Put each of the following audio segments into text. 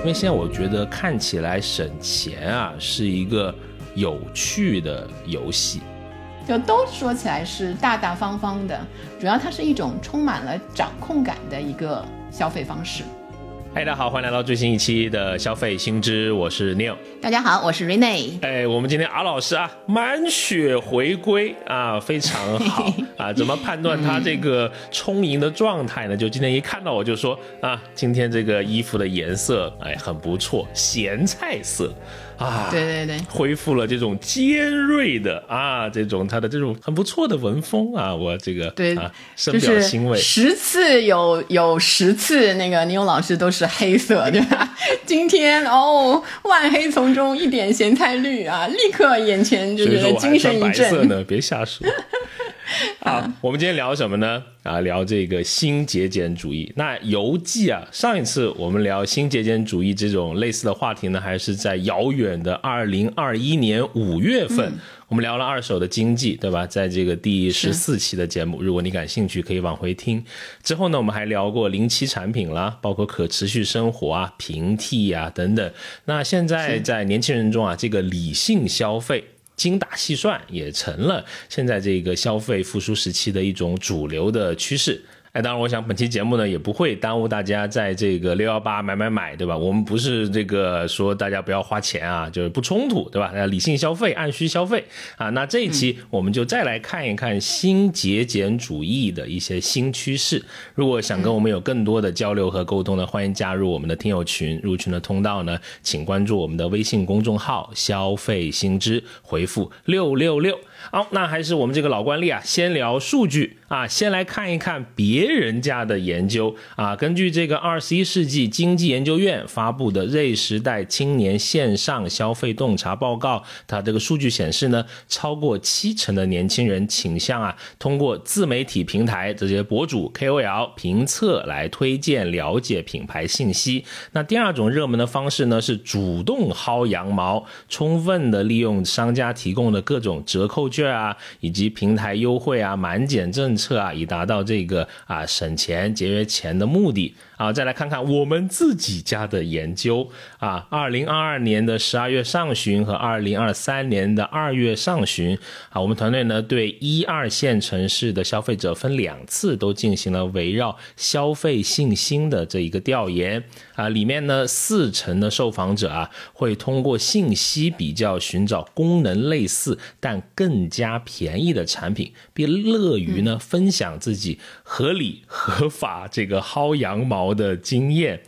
因为现在我觉得看起来省钱啊是一个有趣的游戏，就都说起来是大大方方的，主要它是一种充满了掌控感的一个消费方式。嗨，大家好，欢迎来到最新一期的消费新知，我是 Neil。大家好，我是 Rene。哎，我们今天阿老师啊，满血回归啊，非常好 啊。怎么判断他这个充盈的状态呢？就今天一看到我就说啊，今天这个衣服的颜色哎很不错，咸菜色。啊，对对对，恢复了这种尖锐的啊，这种他的这种很不错的文风啊，我这个对啊，深表欣慰。十次有有十次那个牛老师都是黑色，对吧？今天哦，万黑丛中一点咸菜绿啊，立刻眼前就觉得精神一振。白色呢，别瞎说。啊，我们今天聊什么呢？啊，聊这个新节俭主义。那游记啊，上一次我们聊新节俭主义这种类似的话题呢，还是在遥远的二零二一年五月份，我们聊了二手的经济，对吧？在这个第十四期的节目，如果你感兴趣，可以往回听。之后呢，我们还聊过零七产品啦，包括可持续生活啊、平替啊等等。那现在在年轻人中啊，这个理性消费。精打细算也成了现在这个消费复苏时期的一种主流的趋势。哎，当然，我想本期节目呢也不会耽误大家在这个六幺八买买买，对吧？我们不是这个说大家不要花钱啊，就是不冲突，对吧？要理性消费，按需消费啊。那这一期我们就再来看一看新节俭主义的一些新趋势。如果想跟我们有更多的交流和沟通呢，欢迎加入我们的听友群。入群的通道呢，请关注我们的微信公众号“消费新知”，回复六六六。好，那还是我们这个老惯例啊，先聊数据啊，先来看一看别人家的研究啊。根据这个二十一世纪经济研究院发布的《Z 时代青年线上消费洞察报告》，它这个数据显示呢，超过七成的年轻人倾向啊，通过自媒体平台这些博主 KOL 评测来推荐了解品牌信息。那第二种热门的方式呢，是主动薅羊毛，充分的利用商家提供的各种折扣。券啊，以及平台优惠啊、满减赠测啊，以达到这个啊省钱节约钱的目的。啊，再来看看我们自己家的研究啊，二零二二年的十二月上旬和二零二三年的二月上旬啊，我们团队呢对一二线城市的消费者分两次都进行了围绕消费信心的这一个调研啊，里面呢四成的受访者啊会通过信息比较寻找功能类似但更加便宜的产品，并乐于呢分享自己合理合法这个薅羊毛。的经验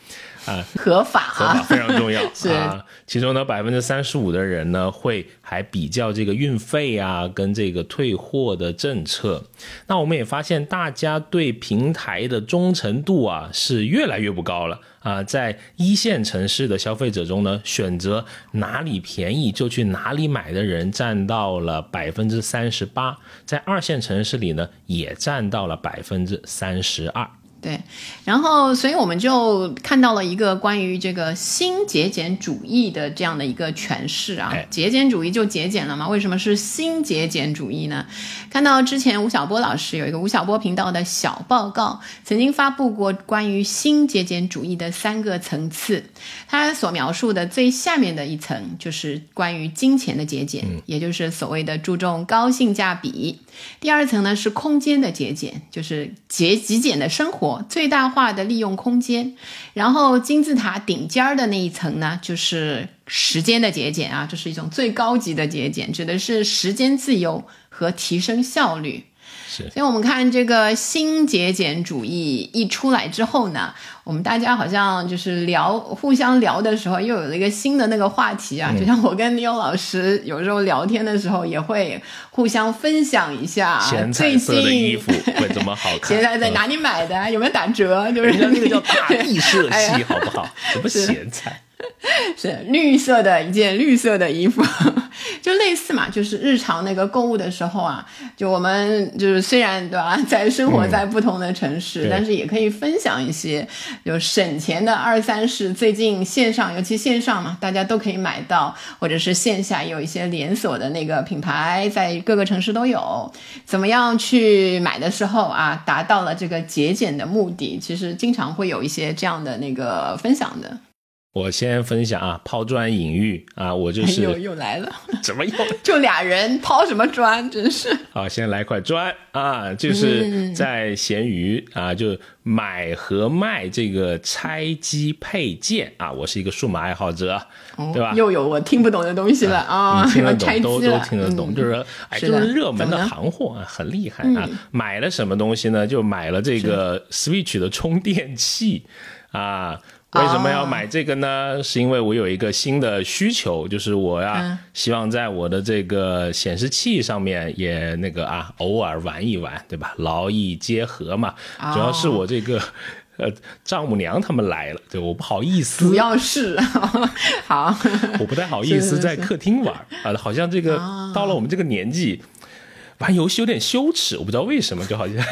啊，合法，合法非常重要 是啊。其中呢，百分之三十五的人呢，会还比较这个运费啊，跟这个退货的政策。那我们也发现，大家对平台的忠诚度啊，是越来越不高了啊。在一线城市的消费者中呢，选择哪里便宜就去哪里买的人占到了百分之三十八，在二线城市里呢，也占到了百分之三十二。对，然后，所以我们就看到了一个关于这个新节俭主义的这样的一个诠释啊。节俭主义就节俭了吗？为什么是新节俭主义呢？看到之前吴晓波老师有一个吴晓波频道的小报告，曾经发布过关于新节俭主义的三个层次。他所描述的最下面的一层就是关于金钱的节俭，也就是所谓的注重高性价比。第二层呢是空间的节俭，就是节极简的生活。最大化的利用空间，然后金字塔顶尖儿的那一层呢，就是时间的节俭啊，这是一种最高级的节俭，指的是时间自由和提升效率。是，所以我们看这个新节俭主义一出来之后呢，我们大家好像就是聊互相聊的时候，又有了一个新的那个话题啊。就像我跟李勇老师有时候聊天的时候，也会互相分享一下最近的衣服会怎么好看，现在在哪里买的，有没有打折？就是那个叫大地色系，好不好？什么咸菜？是绿色的一件绿色的衣服，就类似嘛，就是日常那个购物的时候啊，就我们就是虽然对吧，在生活在不同的城市，但是也可以分享一些就省钱的二三事。最近线上，尤其线上嘛，大家都可以买到，或者是线下有一些连锁的那个品牌，在各个城市都有。怎么样去买的时候啊，达到了这个节俭的目的？其实经常会有一些这样的那个分享的。我先分享啊，抛砖引玉啊，我就是又又来了，怎么又 就俩人抛什么砖，真是。好，先来块砖啊，就是在闲鱼啊，就买和卖这个拆机配件啊，我是一个数码爱好者，对吧？又有我听不懂的东西了啊，听得懂都都听得懂，就是哎，就是热门的行货啊，很厉害啊。买了什么东西呢？就买了这个 Switch 的充电器啊。为什么要买这个呢？是因为我有一个新的需求，就是我呀，希望在我的这个显示器上面也那个啊，偶尔玩一玩，对吧？劳逸结合嘛。主要是我这个呃丈母娘他们来了，对，我不好意思。主要是 好，我不太好意思在客厅玩啊，好像这个到了我们这个年纪，玩游戏有点羞耻，我不知道为什么，就好像。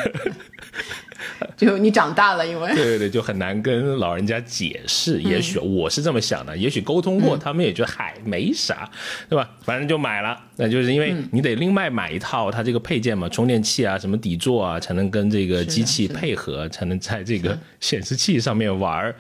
就你长大了，因为对对对，就很难跟老人家解释。也许我是这么想的，也许沟通过，他们也觉得嗨没啥，对吧？反正就买了。那就是因为你得另外买一套它这个配件嘛，充电器啊，什么底座啊，才能跟这个机器配合，才能在这个显示器上面玩儿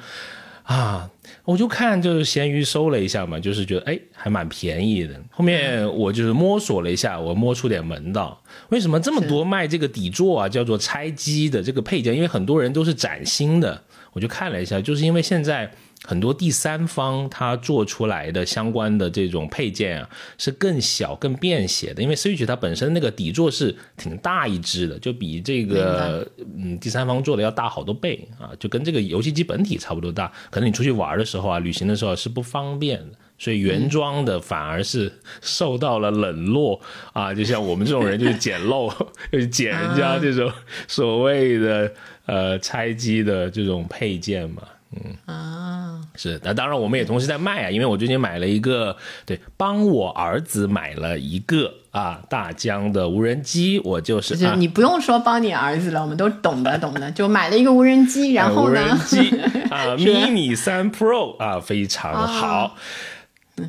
啊。我就看就是闲鱼搜了一下嘛，就是觉得哎还蛮便宜的。后面我就是摸索了一下，我摸出点门道。为什么这么多卖这个底座啊，叫做拆机的这个配件？因为很多人都是崭新的。我就看了一下，就是因为现在。很多第三方它做出来的相关的这种配件啊，是更小、更便携的。因为 Switch 它本身那个底座是挺大一只的，就比这个嗯第三方做的要大好多倍啊，就跟这个游戏机本体差不多大。可能你出去玩的时候啊，旅行的时候是不方便的，所以原装的反而是受到了冷落啊。就像我们这种人就是捡漏，就是捡人家这种所谓的呃拆机的这种配件嘛。嗯。啊，是那当然，我们也同时在卖啊，因为我最近买了一个，对，帮我儿子买了一个啊，大疆的无人机，我就是就是你不用说帮你儿子了，我们都懂的懂的，就买了一个无人机，然后呢，无人机 啊，mini 三 Pro 啊，非常好，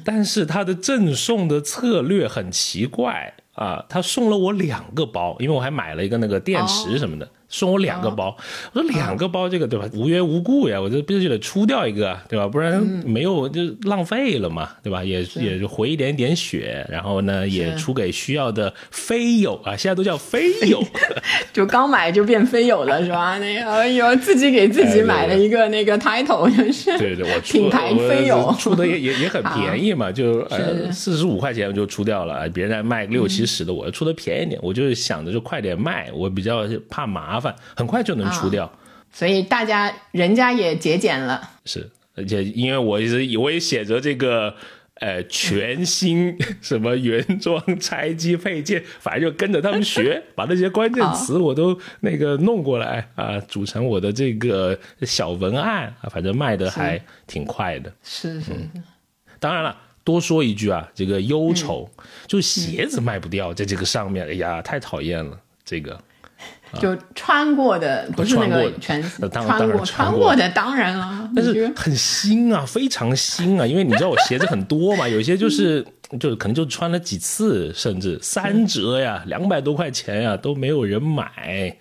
但是它的赠送的策略很奇怪啊，他送了我两个包，因为我还买了一个那个电池什么的。送我两个包，我说两个包，这个对吧？无缘无故呀，我这必须得出掉一个，对吧？不然没有就浪费了嘛，对吧？也也就回一点点血，然后呢，也出给需要的飞友啊，现在都叫飞友，就刚买就变飞友了，是吧？那 个哎呦，自己给自己买了一个那个 title，就是对对，我品牌飞友出的也也也很便宜嘛，就呃四十五块钱就出掉了，别人在卖六七十的，我出的便宜点，我就是想着就快点卖，我比较怕麻。烦很快就能出掉，所以大家人家也节俭了。是，而且因为我一直我也写着这个呃全新 什么原装拆机配件，反正就跟着他们学，把那些关键词我都那个弄过来啊，组成我的这个小文案啊，反正卖的还挺快的。是是，当然了，多说一句啊，这个忧愁就是鞋子卖不掉，在这个上面，哎呀，太讨厌了，这个。就穿过的不是那个全穿过穿过。的当然了，但是很新啊，非常新啊，因为你知道我鞋子很多嘛，有些就是就可能就穿了几次，甚至三折呀，两百多块钱呀都没有人买。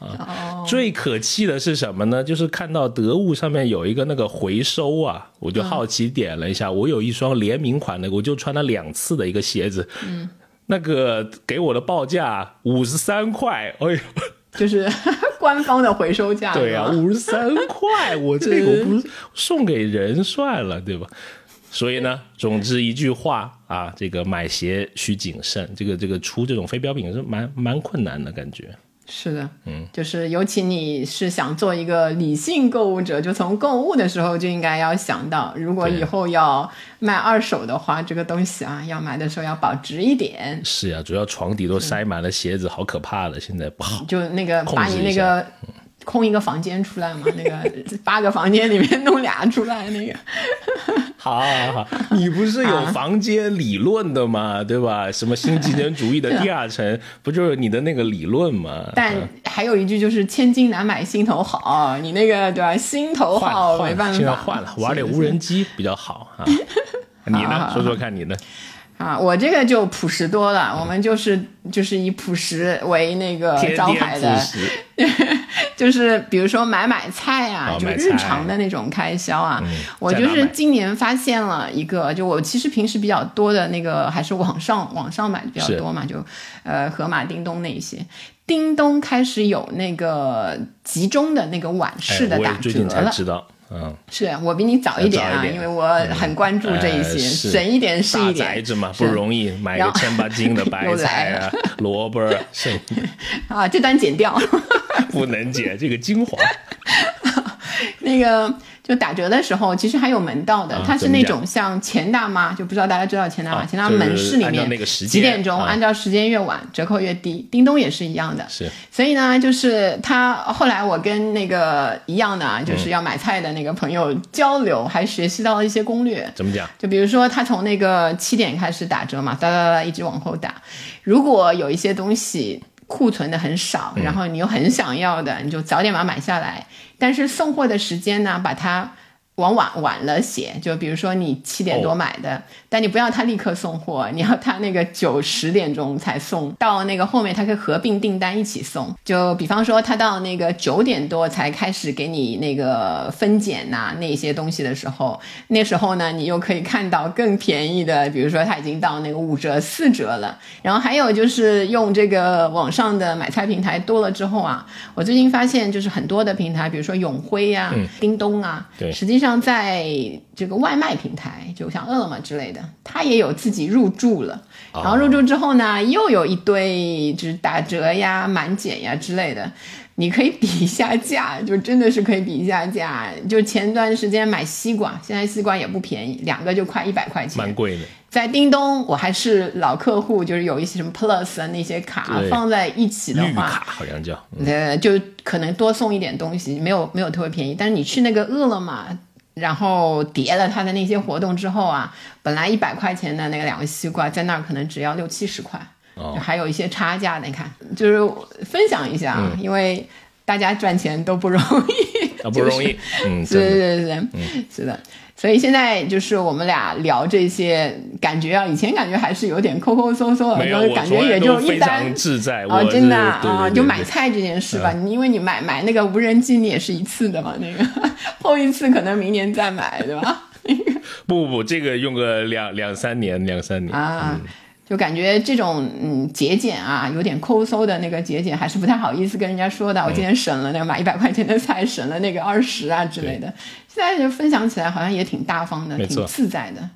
啊。最可气的是什么呢？就是看到得物上面有一个那个回收啊，我就好奇点了一下，我有一双联名款的，我就穿了两次的一个鞋子，嗯。那个给我的报价五十三块，哎呦，就是 官方的回收价。对呀，五十三 块，我这个我不送给人算了，对吧？所以呢，总之一句话啊，这个买鞋需谨慎，这个这个出这种非标品是蛮蛮困难的感觉。是的，嗯，就是尤其你是想做一个理性购物者，就从购物的时候就应该要想到，如果以后要卖二手的话，这个东西啊，要买的时候要保值一点。是呀，主要床底都塞满了鞋子，好可怕的，现在不好。就那个把你那个空一个房间出来嘛，那个八个房间里面弄俩出来那个。好，好，好，你不是有房间理论的吗？对吧？什么新极简主义的第二层，不就是你的那个理论吗？但还有一句就是“千金难买心头好”，你那个对吧？心头好没办法，现在换了，玩点无人机比较好啊。你呢？说说看你的。啊，我这个就朴实多了。我们就是就是以朴实为那个招牌的，就是比如说买买菜啊，就日常的那种开销啊。我就是今年发现了一个，就我其实平时比较多的那个还是网上网上买的比较多嘛，就呃盒马、叮咚那一些。叮咚开始有那个集中的那个晚市的打折了。嗯，是我比你早一点啊，因为我很关注这一些，省一点是一点。宅子嘛，不容易买个千八斤的白菜啊，萝卜省一点。啊，这段剪掉，不能剪这个精华。那个。就打折的时候，其实还有门道的。它是那种像钱大妈，就不知道大家知道钱大妈。钱大妈门市里面几点钟，按照时间越晚折扣越低。叮咚也是一样的。是。所以呢，就是他后来我跟那个一样的，啊就是要买菜的那个朋友交流，还学习到了一些攻略。怎么讲？就比如说他从那个七点开始打折嘛，哒哒哒一直往后打。如果有一些东西库存的很少，然后你又很想要的，你就早点把它买下来。但是送货的时间呢，把它。往晚晚了写，就比如说你七点多买的，但你不要他立刻送货，你要他那个九十点钟才送到那个后面，他可以合并订单一起送。就比方说他到那个九点多才开始给你那个分拣呐那些东西的时候，那时候呢你又可以看到更便宜的，比如说他已经到那个五折四折了。然后还有就是用这个网上的买菜平台多了之后啊，我最近发现就是很多的平台，比如说永辉呀、叮咚啊，对，实际上。像在这个外卖平台，就像饿了么之类的，它也有自己入驻了。然后入驻之后呢，又有一堆就是打折呀、满减呀之类的，你可以比一下价，就真的是可以比一下价。就前段时间买西瓜，现在西瓜也不便宜，两个就快一百块钱，蛮贵的。在叮咚，我还是老客户，就是有一些什么 Plus 啊那些卡放在一起的话，卡好像叫，呃，就可能多送一点东西，没有没有特别便宜。但是你去那个饿了么。然后叠了他的那些活动之后啊，本来一百块钱的那个两个西瓜，在那儿可能只要六七十块，就还有一些差价。你看，就是分享一下，因为大家赚钱都不容易，不容易。嗯，对对对对，是的。所以现在就是我们俩聊这些，感觉啊，以前感觉还是有点抠抠搜搜的，就感觉也就一般。自在啊，真的啊，就买菜这件事吧，你因为你买买那个无人机，你也是一次的嘛，那个后一次可能明年再买，对吧？不不不，这个用个两两三年，两三年啊。就感觉这种嗯节俭啊，有点抠搜的那个节俭，还是不太好意思跟人家说的。我今天省了那个买一百块钱的菜，省了那个二十啊之类的。现在就分享起来好像也挺大方的，挺自在的。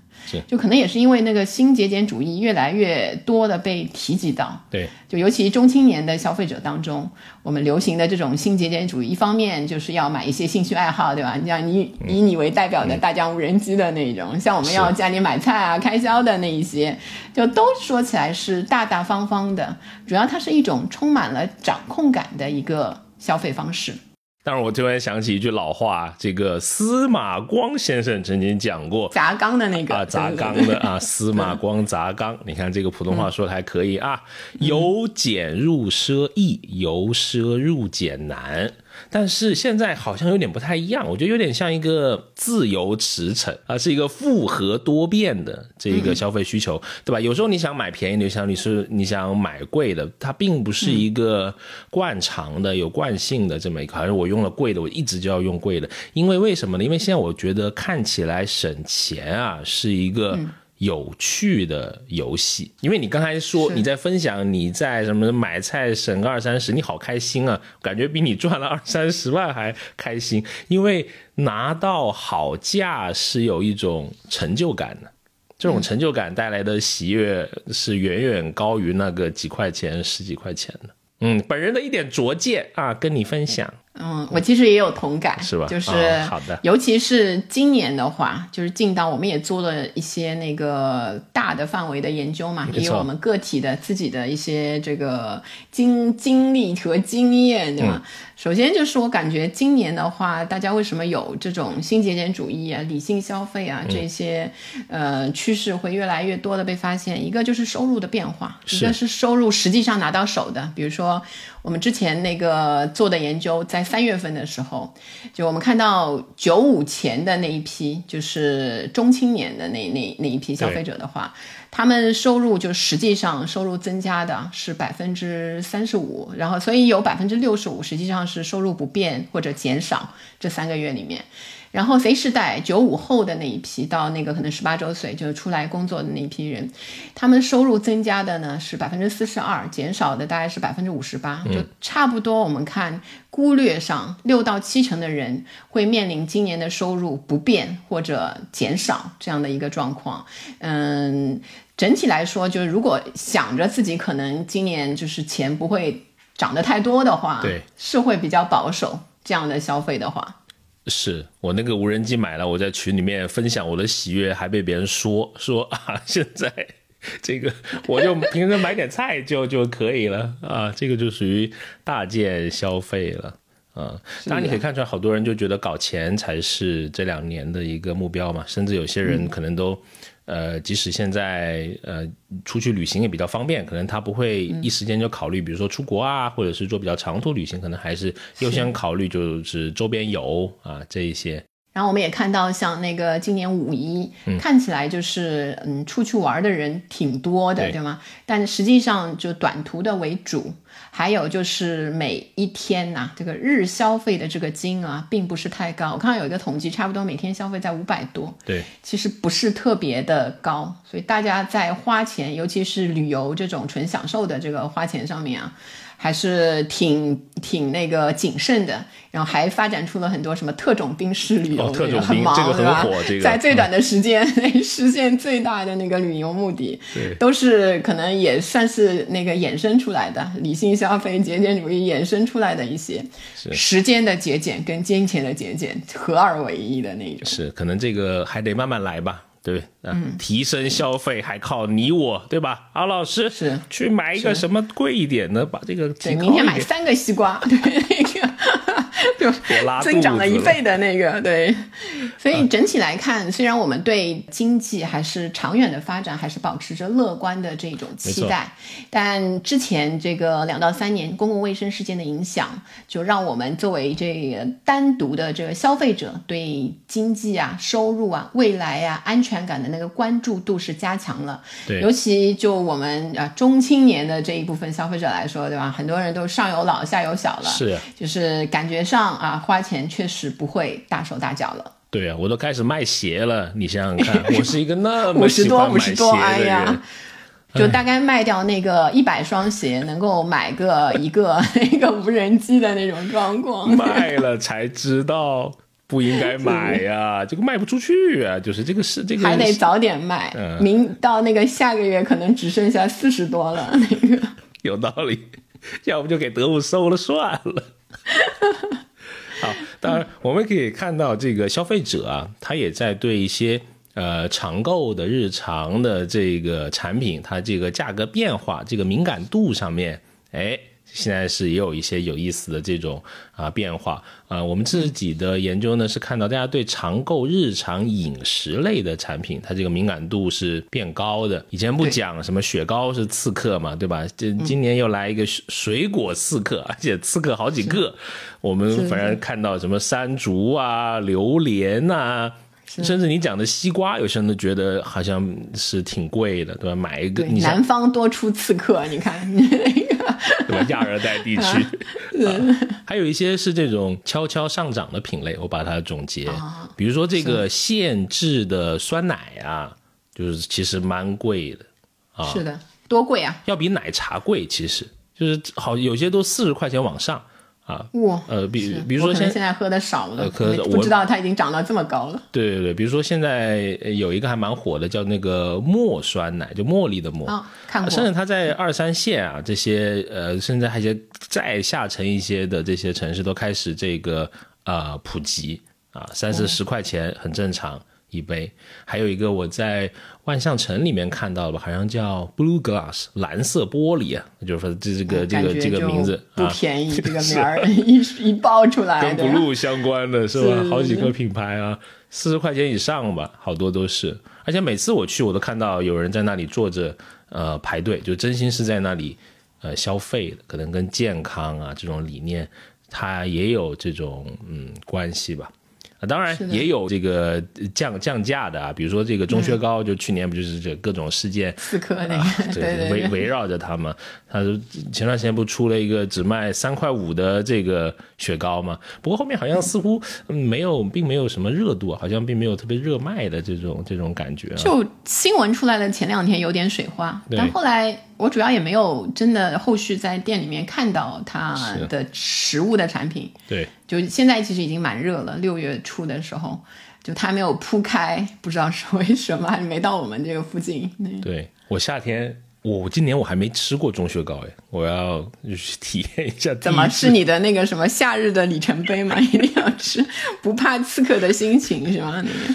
就可能也是因为那个新节俭主义越来越多的被提及到，对，就尤其中青年的消费者当中，我们流行的这种新节俭主义，一方面就是要买一些兴趣爱好，对吧？你像你以你为代表的大疆无人机的那种，像我们要家里买菜啊、开销的那一些，就都说起来是大大方方的，主要它是一种充满了掌控感的一个消费方式。但是我突然想起一句老话，这个司马光先生曾经讲过，砸缸的那个啊，砸缸的啊，司马光砸缸。你看这个普通话说的还可以啊，由俭入奢易，由奢入俭难。但是现在好像有点不太一样，我觉得有点像一个自由驰骋啊，是一个复合多变的这个消费需求，对吧？有时候你想买便宜的，想你是你想买贵的，它并不是一个惯常的、有惯性的这么一个，好像我用了贵的，我一直就要用贵的，因为为什么呢？因为现在我觉得看起来省钱啊，是一个。有趣的游戏，因为你刚才说你在分享你在什么买菜省个二三十，你好开心啊，感觉比你赚了二三十万还开心，因为拿到好价是有一种成就感的，这种成就感带来的喜悦是远远高于那个几块钱十几块钱的。嗯，本人的一点拙见啊，跟你分享。嗯，我其实也有同感，是吧？就是好的，尤其是今年的话，就是进到我们也做了一些那个大的范围的研究嘛，也有我们个体的自己的一些这个经经历和经验，对吧？首先就是我感觉今年的话，大家为什么有这种新节俭主义啊、理性消费啊这些呃趋势会越来越多的被发现？一个就是收入的变化，一个是收入实际上拿到手的，比如说。我们之前那个做的研究，在三月份的时候，就我们看到九五前的那一批，就是中青年的那那那一批消费者的话，他们收入就实际上收入增加的是百分之三十五，然后所以有百分之六十五实际上是收入不变或者减少，这三个月里面。然后 Z 世代九五后的那一批，到那个可能十八周岁就出来工作的那一批人，他们收入增加的呢是百分之四十二，减少的大概是百分之五十八，就差不多。我们看估略上，六到七成的人会面临今年的收入不变或者减少这样的一个状况。嗯，整体来说，就是如果想着自己可能今年就是钱不会涨得太多的话，对，是会比较保守这样的消费的话。是我那个无人机买了，我在群里面分享我的喜悦，还被别人说说啊，现在这个我就平时买点菜就就可以了啊，这个就属于大件消费了啊。当然你可以看出来，好多人就觉得搞钱才是这两年的一个目标嘛，甚至有些人可能都。呃，即使现在呃出去旅行也比较方便，可能他不会一时间就考虑，比如说出国啊，或者是做比较长途旅行，可能还是优先考虑就是周边游啊这一些。然后我们也看到，像那个今年五一，看起来就是嗯，出去玩的人挺多的，对吗？但实际上就短途的为主，还有就是每一天呐，这个日消费的这个金额并不是太高。我看到有一个统计，差不多每天消费在五百多，对，其实不是特别的高。所以大家在花钱，尤其是旅游这种纯享受的这个花钱上面啊。还是挺挺那个谨慎的，然后还发展出了很多什么特种兵式旅游，特种兵这个很火，这个在最短的时间内实现最大的那个旅游目的，都是可能也算是那个衍生出来的理性消费、节俭主义衍生出来的一些时间的节俭跟金钱的节俭合二为一的那种。是，可能这个还得慢慢来吧。对，嗯，提升消费还靠你我，对吧？敖老师是。去买一个什么贵一点的，把这个对，明天买三个西瓜，对那个。就增长了一倍的那个，对，所以整体来看，虽然我们对经济还是长远的发展还是保持着乐观的这种期待，但之前这个两到三年公共卫生事件的影响，就让我们作为这个单独的这个消费者，对经济啊、收入啊、未来啊、安全感的那个关注度是加强了。对，尤其就我们啊中青年的这一部分消费者来说，对吧？很多人都上有老下有小了，是，就是感觉上。啊，花钱确实不会大手大脚了。对啊，我都开始卖鞋了。你想想看，我是一个那么喜欢买鞋的人，就大概卖掉那个一百双鞋，能够买个一个 那个无人机的那种状况。卖了才知道不应该买呀，这个卖不出去啊，就是这个是这个还得早点卖，明到那个下个月可能只剩下四十多了。那个 有道理，要不就给德物收了算了。我们可以看到，这个消费者啊，他也在对一些呃常购的日常的这个产品，它这个价格变化、这个敏感度上面，哎。现在是也有一些有意思的这种啊变化啊，我们自己的研究呢是看到大家对常购日常饮食类的产品，它这个敏感度是变高的。以前不讲什么雪糕是刺客嘛，对吧？这今年又来一个水果刺客，而且刺客好几个。我们反正看到什么山竹啊、榴莲呐。甚至你讲的西瓜，有些人都觉得好像是挺贵的，对吧？买一个，南方多出刺客，你看亚热带地区，还有一些是这种悄悄上涨的品类，我把它总结，比如说这个现制的酸奶啊，就是其实蛮贵的啊，是的，多贵啊？要比奶茶贵，其实就是好有些都四十块钱往上。啊。哇，呃，比比如说现现在喝的少了，呃可不知道它已经涨到这么高了。对对对，比如说现在呃有一个还蛮火的，叫那个茉酸奶，就茉莉的茉。啊，看过甚至它在二三线啊，这些呃，甚至还有一些再下沉一些的这些城市都开始这个呃普及啊，三四十块钱很正常一杯。还有一个我在万象城里面看到的吧，好像叫 Blue Glass 蓝色玻璃啊，就是说这这个这个这个名字不啊，便宜，这个名儿 一一爆出来跟。blue 相关的是吧？是好几个品牌啊，四十块钱以上吧，好多都是。而且每次我去，我都看到有人在那里坐着，呃，排队，就真心是在那里呃消费的，可能跟健康啊这种理念，它也有这种嗯关系吧。啊，当然也有这个降降价的啊，比如说这个钟薛高，就去年不就是这各种事件刺客那个，啊，对对对，围围绕着他嘛。他说前段时间不出了一个只卖三块五的这个雪糕嘛？不过后面好像似乎嗯没有，并没有什么热度，好像并没有特别热卖的这种这种感觉、啊。就新闻出来的前两天有点水花，但后来我主要也没有真的后续在店里面看到它的实物的产品。对，就现在其实已经蛮热了，六月初的时候，就它没有铺开，不知道是为什么，还没到我们这个附近。对对我夏天。我今年我还没吃过钟薛糕哎，我要去体验一下。怎么是你的那个什么夏日的里程碑嘛？一定要吃，不怕刺客的心情是吗？那个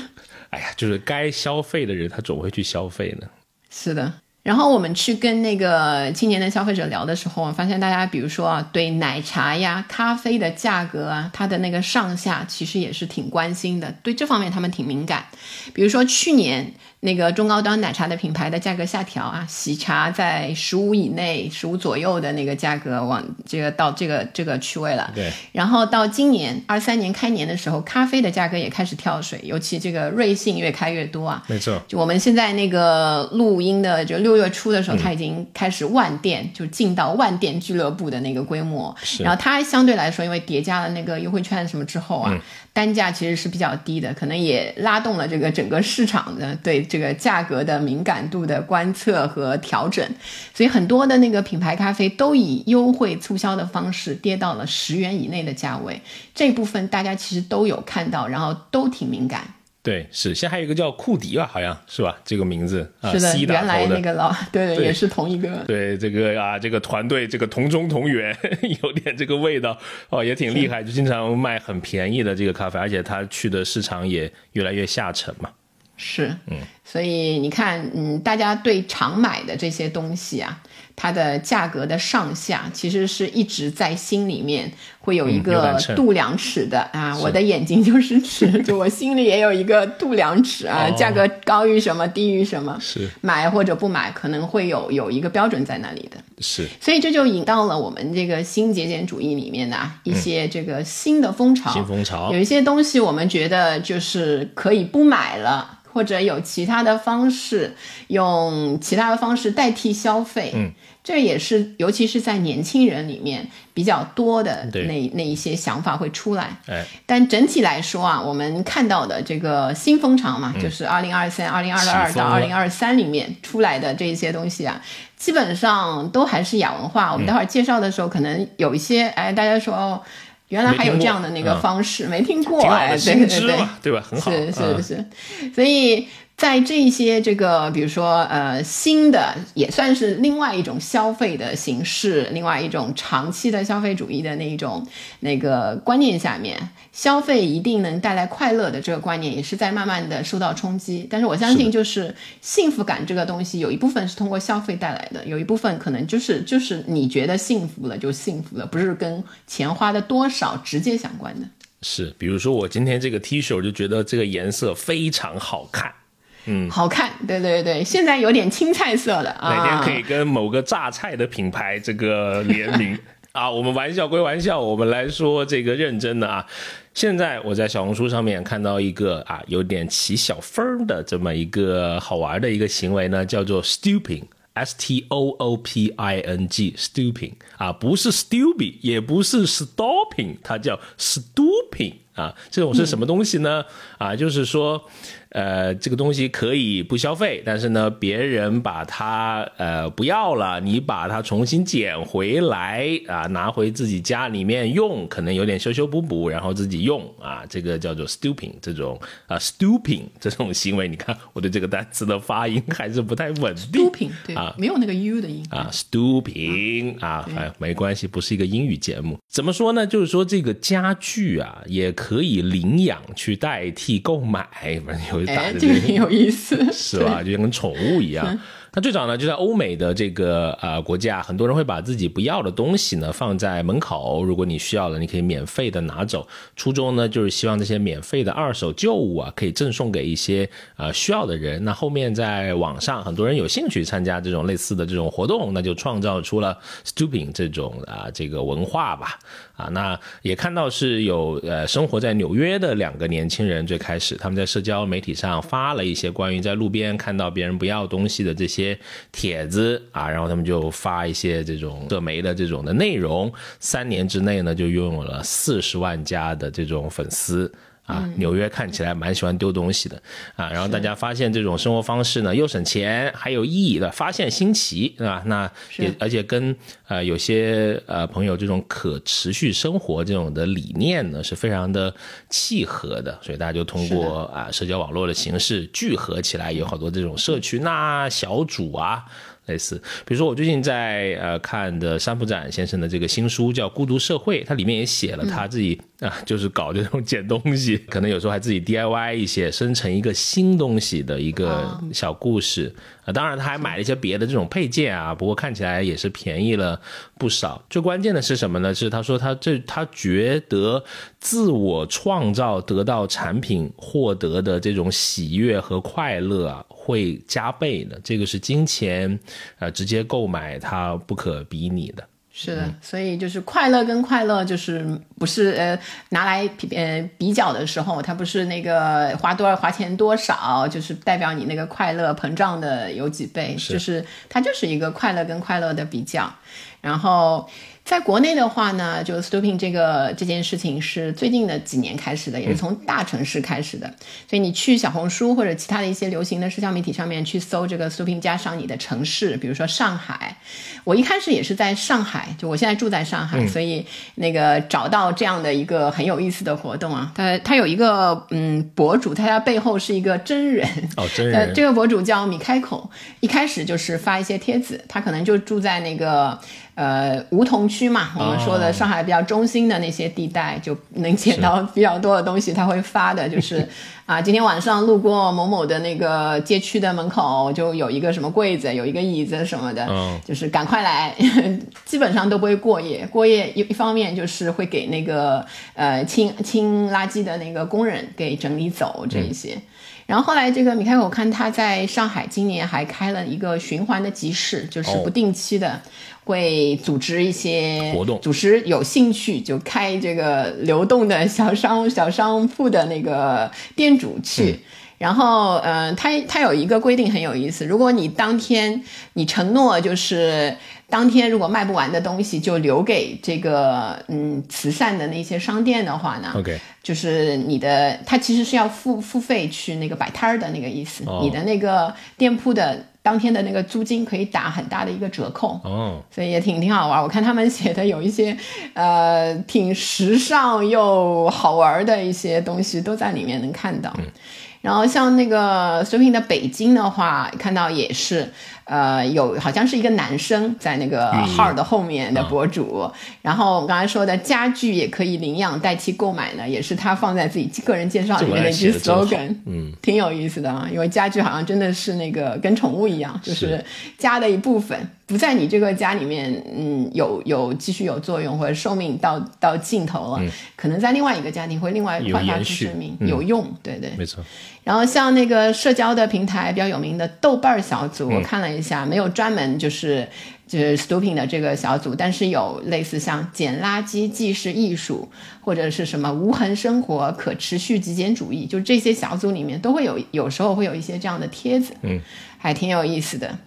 哎呀，就是该消费的人，他总会去消费呢。是的。然后我们去跟那个青年的消费者聊的时候，我发现大家比如说啊，对奶茶呀、咖啡的价格啊，它的那个上下其实也是挺关心的，对这方面他们挺敏感。比如说去年那个中高端奶茶的品牌的价格下调啊，喜茶在十五以内、十五左右的那个价格往这个到这个这个区位了。对，然后到今年二三年开年的时候，咖啡的价格也开始跳水，尤其这个瑞幸越开越多啊。没错，就我们现在那个录音的，就六月初的时候，它已经开始万店，就进到万店俱乐部的那个规模。是然后它相对来说，因为叠加了那个优惠券什么之后啊，单价其实是比较低的，可能也拉动了这个整个市场的对这个价格的敏感度的观测和调整。所以很多的那个品牌咖啡都以优惠促销的方式跌到了十元以内的价位，这部分大家其实都有看到，然后都挺敏感。对，是。现在还有一个叫库迪吧，好像是吧？这个名字啊，是的，原来那个老对对对也是同一个。对这个啊，这个团队这个同宗同源，有点这个味道哦，也挺厉害，就经常卖很便宜的这个咖啡，而且他去的市场也越来越下沉嘛。是，嗯，所以你看，嗯，大家对常买的这些东西啊，它的价格的上下，其实是一直在心里面会有一个度量尺的、啊。我的眼睛就是尺，就我心里也有一个度量尺啊，哦。价格高于什么，低于什么，是。买或者不买，可能会有有一个标准在那里的。是，所以这就引到了我们这个新节俭主义里面的、啊、一些这个新的风潮。新风潮。有一些东西我们觉得就是可以不买了，或者有其他的方式，用其他的方式代替消费。嗯，这也是尤其是在年轻人里面比较多的那那一些想法会出来。哎，但整体来说啊，我们看到的这个新风潮嘛，就是二零二三、二零二二到二零二三里面出来的这些东西啊，基本上都还是亚文化。我们待会儿介绍的时候，可能有一些哎，大家说哦，原来还有这样的那个方式，没听过哎，对对对。对吧？很好，是是，所以在这些这个，比如说呃新的，也算是另外一种消费的形式，另外一种长期的消费主义的那一种那个观念下面，消费一定能带来快乐的这个观念，也是在慢慢的受到冲击。但是我相信，就是幸福感这个东西，有一部分是通过消费带来的，有一部分可能就是就是你觉得幸福了就幸福了，不是跟钱花的多少直接相关的。是。比如说我今天这个 T 恤，我就觉得这个颜色非常好看，好看，对对对，现在有点青菜色了啊。哪天可以跟某个榨菜的品牌这个联名 啊？我们玩笑归玩笑，我们来说这个认真的啊。现在我在小红书上面看到一个啊，有点起小风的这么一个好玩的一个行为呢，叫做 stooping。S T O O P I N G stooping 啊，不是 stupid，也不是 stopping，它叫 stooping 啊，这种是什么东西呢？啊，就是说。呃，这个东西可以不消费，但是呢，别人把它呃不要了，你把它重新捡回来啊，拿回自己家里面用，可能有点修修补补，然后自己用啊，这个叫做 stooping 这种啊 stooping 这种行为，你看我对这个单词的发音还是不太稳定。stooping 对啊，没有那个 u 的音啊，stooping 啊，哎，没关系，不是一个英语节目。怎么说呢？就是说这个家具啊，也可以领养去代替购买，有。哎，这个挺有意思，是吧？就像跟宠物一样。那最早呢，就在欧美的这个呃国家，很多人会把自己不要的东西呢放在门口，如果你需要了，你可以免费的拿走。初衷呢，就是希望这些免费的二手旧物啊，可以赠送给一些呃需要的人。那后面在网上，很多人有兴趣参加这种类似的这种活动，那就创造出了 stooping 这种啊这个文化吧。啊，那也看到是有呃生活在纽约的两个年轻人，最开始他们在社交媒体上发了一些关于在路边看到别人不要东西的这些。帖子啊，然后他们就发一些这种社媒的这种的内容，三年之内呢，就拥有了四十万加的这种粉丝。啊，纽约看起来蛮喜欢丢东西的啊，然后大家发现这种生活方式呢，又省钱还有意义的，发现新奇，对吧？那也而且跟呃有些呃朋友这种可持续生活这种的理念呢，是非常的契合的，所以大家就通过啊社交网络的形式聚合起来，有好多这种社群啊小组啊。类似，比如说我最近在呃看的山浦展先生的这个新书叫《孤独社会》，它里面也写了他自己啊，就是搞这种捡东西，可能有时候还自己 DIY 一些，生成一个新东西的一个小故事啊。当然他还买了一些别的这种配件啊，不过看起来也是便宜了不少。最关键的是什么呢？是他说他这他觉得自我创造得到产品获得的这种喜悦和快乐啊。会加倍的，这个是金钱，呃，直接购买它不可比拟的。是的，所以就是快乐跟快乐，就是不是呃拿来比呃比较的时候，它不是那个花多少花钱多少，就是代表你那个快乐膨胀的有几倍，就是它就是一个快乐跟快乐的比较，然后。在国内的话呢，就 stooping 这个这件事情是最近的几年开始的，也是从大城市开始的。所以你去小红书或者其他的一些流行的社交媒体上面去搜这个 stooping，加上你的城市，比如说上海。我一开始也是在上海，就我现在住在上海，所以那个找到这样的一个很有意思的活动啊。他他有一个嗯博主，他家背后是一个真人哦，真人。这个博主叫米开口，一开始就是发一些帖子，他可能就住在那个。呃，梧桐区嘛，我们说的上海比较中心的那些地带，就能捡到比较多的东西。他会发的就是，啊，今天晚上路过某某的那个街区的门口，就有一个什么柜子，有一个椅子什么的，就是赶快来，基本上都不会过夜。过夜一一方面就是会给那个呃清清垃圾的那个工人给整理走这一些。然后后来这个米开口看他在上海今年还开了一个循环的集市，就是不定期的。会组织一些活动，组织有兴趣就开这个流动的小商小商铺的那个店主去，然后，嗯，他他有一个规定很有意思，如果你当天你承诺就是当天如果卖不完的东西就留给这个嗯慈善的那些商店的话呢，OK，就是你的他其实是要付付费去那个摆摊儿的那个意思，你的那个店铺的。当天的那个租金可以打很大的一个折扣哦，所以也挺挺好玩。我看他们写的有一些，呃，挺时尚又好玩的一些东西都在里面能看到。然后像那个 n g 的北京的话，看到也是。呃，有好像是一个男生在那个号的后面的博主，然后我刚才说的家具也可以领养代替购买呢，也是他放在自己个人介绍里面的一句 slogan，嗯，挺有意思的啊，因为家具好像真的是那个跟宠物一样，就是。家的一部分，不在你这个家里面，嗯，有有继续有作用或者寿命到到尽头了，可能在另外一个家庭会另外焕发出生命，有用，对对，没错。然后像那个社交的平台比较有名的豆瓣小组，我看了一下，没有专门就是就是 stooping 的这个小组，但是有类似像捡垃圾既是艺术，或者是什么无痕生活、可持续极简主义，就这些小组里面都会有，有时候会有一些这样的帖子，嗯，还挺有意思的。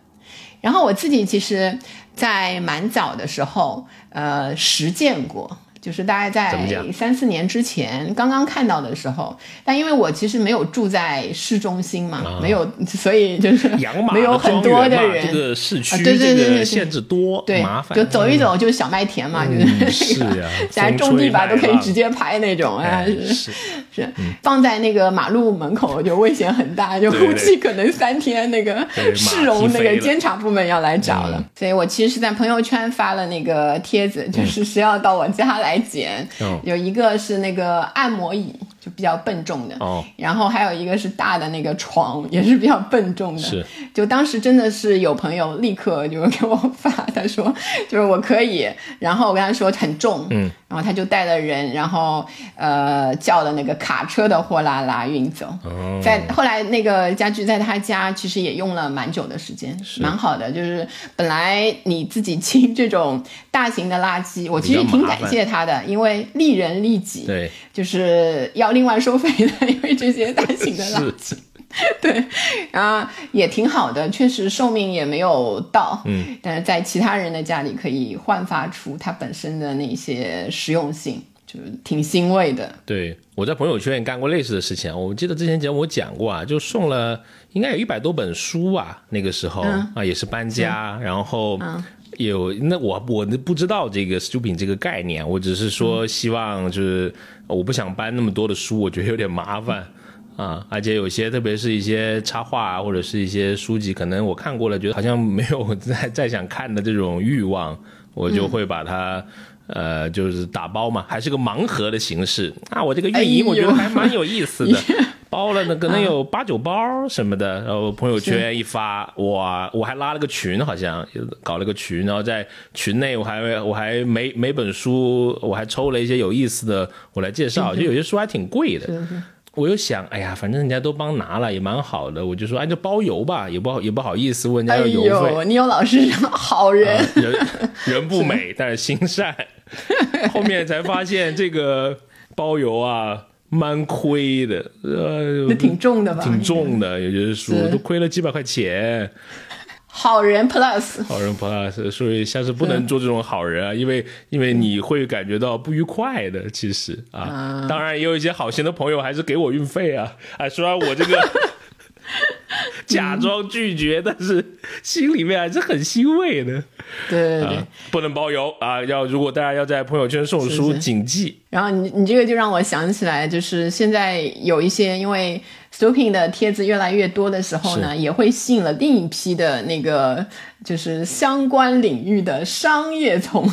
然后我自己其实，在蛮早的时候，呃，实践过。就是大概在三四年之前刚刚看到的时候，但因为我其实没有住在市中心嘛，没有，所以就是没有很多的人。这个市区对对对对限制多，对麻烦。就走一走就是小麦田嘛，就是是呀，现在种地吧都可以直接拍那种啊，是是放在那个马路门口就危险很大，就 估计可能三天那个 市容那个监察部门要来找了。所以我其实是在朋友圈发了那个帖子，就是谁要到我家来捡。有一个是那个按摩椅，就比较笨重的，哦，然后还有一个是大的那个床，也是比较笨重的。是，就当时真的是有朋友立刻就给我发，他说就是我可以，然后我跟他说很重，嗯，然后他就带了人，然后呃叫了那个卡车的货拉拉运走。哦，在后来那个家具在他家其实也用了蛮久的时间，蛮好的。就是本来你自己清这种大型的垃圾，我其实挺感谢他的，因为利人利己，对，就是要另外收费的，因为这些大型的垃圾。对，然后也挺好的，确实寿命也没有到，嗯，但是在其他人的家里可以焕发出它本身的那些实用性，就挺欣慰的。对，我在朋友圈也干过类似的事情，我记得之前节目我讲过啊，就送了应该有一百多本书啊，那个时候、啊也是搬家，然后。有那我我不知道这个 stupid 这个概念，我只是说希望就是我不想搬那么多的书，我觉得有点麻烦啊，而且有些特别是一些插画或者是一些书籍，可能我看过了，觉得好像没有 再再想看的这种欲望，我就会把它。呃，就是打包嘛，还是个盲盒的形式啊。我这个运营我觉得还蛮有意思的，包了呢，可能有八九包什么的。然后朋友圈一发，哇，我还拉了个群，好像搞了个群，然后在群内我还我还每每本书我还抽了一些有意思的，我来介绍。就有些书还挺贵的。我又想，哎呀，反正人家都帮拿了，也蛮好的，我就说，哎，就包邮吧，也不好也不好意思问人家要邮费。你有老是好人，人人不美，但是心善。后面才发现这个包邮啊，蛮亏的，呃，那挺重的吧？挺重的，有些书都亏了几百块钱。好人 plus，好人 plus，所以下次不能做这种好人啊，因为因为你会感觉到不愉快的。其实啊，当然也有一些好心的朋友还是给我运费啊，哎，虽然我这个假装拒绝，但是心里面还是很欣慰的。对对对，不能包邮啊！要如果大家要在朋友圈送书，谨记。然后你你这个就让我想起来，就是现在有一些因为 Stuping 的帖子越来越多的时候呢，也会吸引了另一批的那个就是相关领域的商业从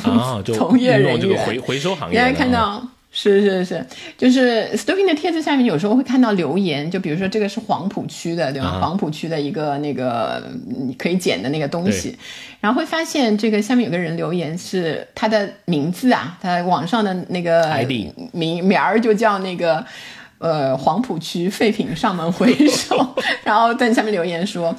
从业人员，这个回回收行业，大家看到。是是是，就是 Stuping 的帖子下面有时候会看到留言，就比如说这个是黄浦区的，对吧？黄浦区的一个那个可以捡的那个东西，然后会发现这个下面有个人留言是他的名字啊，他网上的那个名名儿就叫那个呃黄浦区废品上门回收，然后在下面留言说。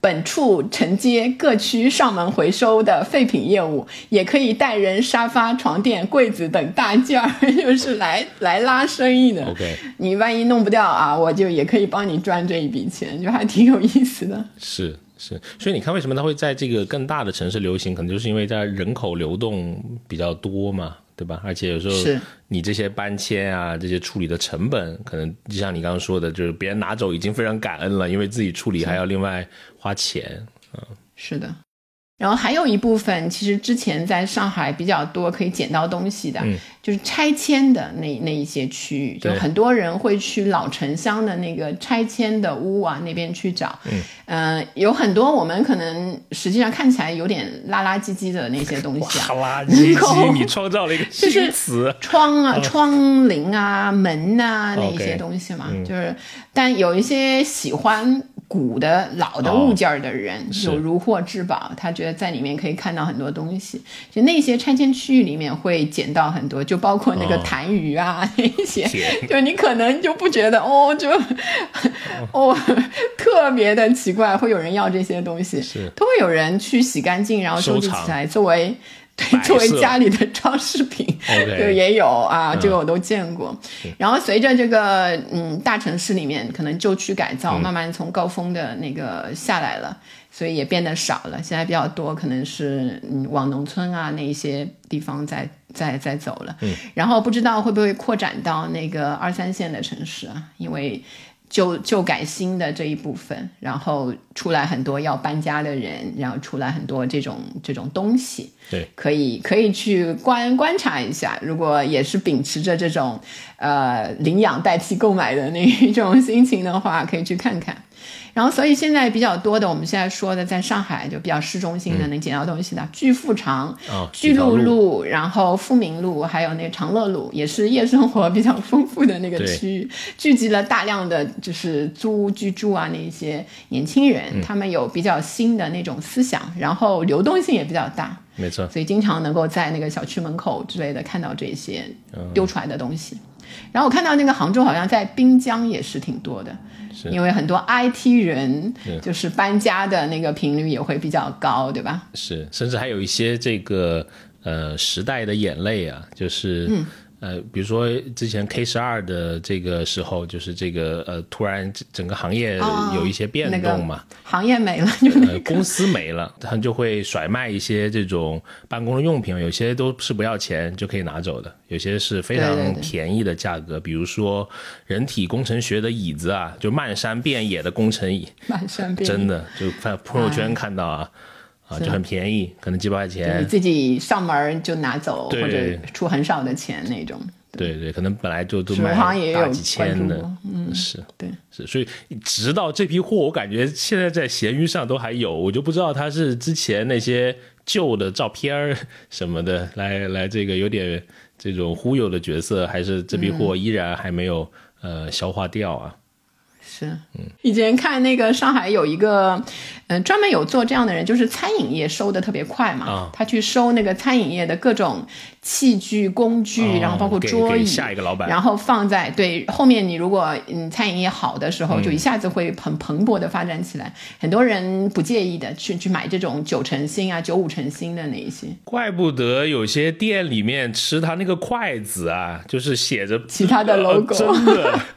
本处承接各区上门回收的废品业务，也可以带人沙发、床垫、柜子等大件儿，就是来来拉生意的。OK，你万一弄不掉啊，我就也可以帮你赚这一笔钱，就还挺有意思的。是是，所以你看，为什么它会在这个更大的城市流行？可能就是因为在人口流动比较多嘛。对吧？而且有时候你这些搬迁啊，这些处理的成本，可能就像你刚刚说的，就是别人拿走已经非常感恩了，因为自己处理还要另外花钱。嗯，是的。然后还有一部分，其实之前在上海比较多可以捡到东西的，就是拆迁的那那一些区域，就很多人会去老城乡的那个拆迁的屋啊那边去找。嗯，有很多我们可能实际上看起来有点垃垃唧唧的那些东西啊，垃圾唧，你创造了一个新词，窗啊、窗棂啊、门啊那一些东西嘛，就是，但有一些喜欢。古的老的物件的人有如获至宝，他觉得在里面可以看到很多东西。就那些拆迁区域里面会捡到很多，就包括那个痰盂啊 那些，就你可能就不觉得哦，就 哦。特别的奇怪，会有人要这些东西，都会有人去洗干净，然后收集起来作为。作为家里的装饰品，就也有啊，这个我都见过。然后随着这个嗯大城市里面可能旧区改造，慢慢从高峰的那个下来了，所以也变得少了。现在比较多可能是嗯往农村啊那一些地方在在在走了。然后不知道会不会扩展到那个二三线的城市啊，因为。旧旧改新的这一部分，然后出来很多要搬家的人，然后出来很多这种这种东西，对，可以可以去观观察一下。如果也是秉持着这种呃领养代替购买的那一种心情的话，可以去看看。然后，所以现在比较多的，我们现在说的，在上海就比较市中心的能捡到东西的，巨富长、巨鹿路，然后富民路，还有那个长乐路，也是夜生活比较丰富的那个区域，聚集了大量的就是租屋居住啊那些年轻人，他们有比较新的那种思想，然后流动性也比较大，没错，所以经常能够在那个小区门口之类的看到这些丢出来的东西。然后我看到那个杭州好像在滨江也是挺多的。因为很多 IT 人就是搬家的那个频率也会比较高，对吧？是，甚至还有一些这个呃时代的眼泪啊，就是。呃，比如说之前 K 十二的这个时候，就是这个呃，突然整个行业有一些变动嘛，行业没了，呃，公司没了，他就会甩卖一些这种办公的用品，有些都是不要钱就可以拿走的，有些是非常便宜的价格，比如说人体工程学的椅子啊，就漫山遍野的工程椅，漫山遍野，真的就在朋友圈看到啊。啊，就很便宜，可能几百块钱，你自己上门就拿走，或者出很少的钱那种。对。对，可能本来就都卖大几千的，嗯，是，对，是，所以直到这批货，我感觉现在在闲鱼上都还有，我就不知道它是之前那些旧的照片儿什么的来来这个有点这种忽悠的角色，还是这批货依然还没有呃消化掉啊。是，嗯，以前看那个上海有一个，嗯，专门有做这样的人，就是餐饮业收的特别快嘛，啊，他去收那个餐饮业的各种器具工具，然后包括桌椅，下一个老板，然后放在对后面，你如果嗯餐饮业好的时候，就一下子会很蓬勃的发展起来，很多人不介意的去去买这种九成新啊、九五成新的那一些，怪不得有些店里面吃他那个筷子啊，就是写着其他的 logo，真的。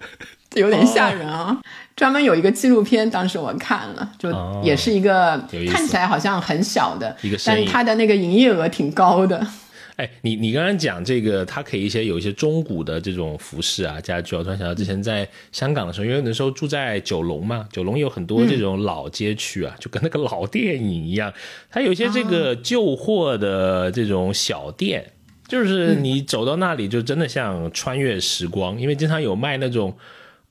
有点吓人啊！专门有一个纪录片，当时我看了，就也是一个看起来好像很小的，但是它的那个营业额挺高的。哎，你你刚刚讲这个，它可以一些有一些中古的这种服饰啊，家具。我突然想到之前在香港的时候，因为那时候住在九龙嘛，九龙有很多这种老街区啊，就跟那个老电影一样，它有一些这个旧货的这种小店，就是你走到那里就真的像穿越时光，因为经常有卖那种。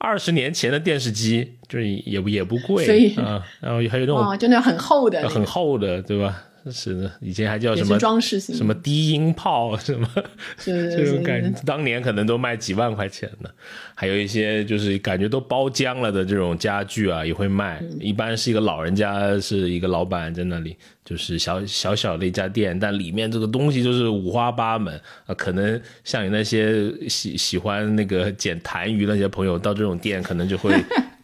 二十年前的电视机就是也也不贵啊，然后还有那种真的很厚的，很厚的，对吧？是的，以前还叫什么装饰型，什么低音炮，什么 这种感觉，当年可能都卖几万块钱的。还有一些就是感觉都包浆了的这种家具啊，也会卖。一般是一个老人家，是一个老板在那里，就是小小小的一家店，但里面这个东西就是五花八门啊。可能像你那些喜喜欢那个捡痰盂那些朋友，到这种店可能就会。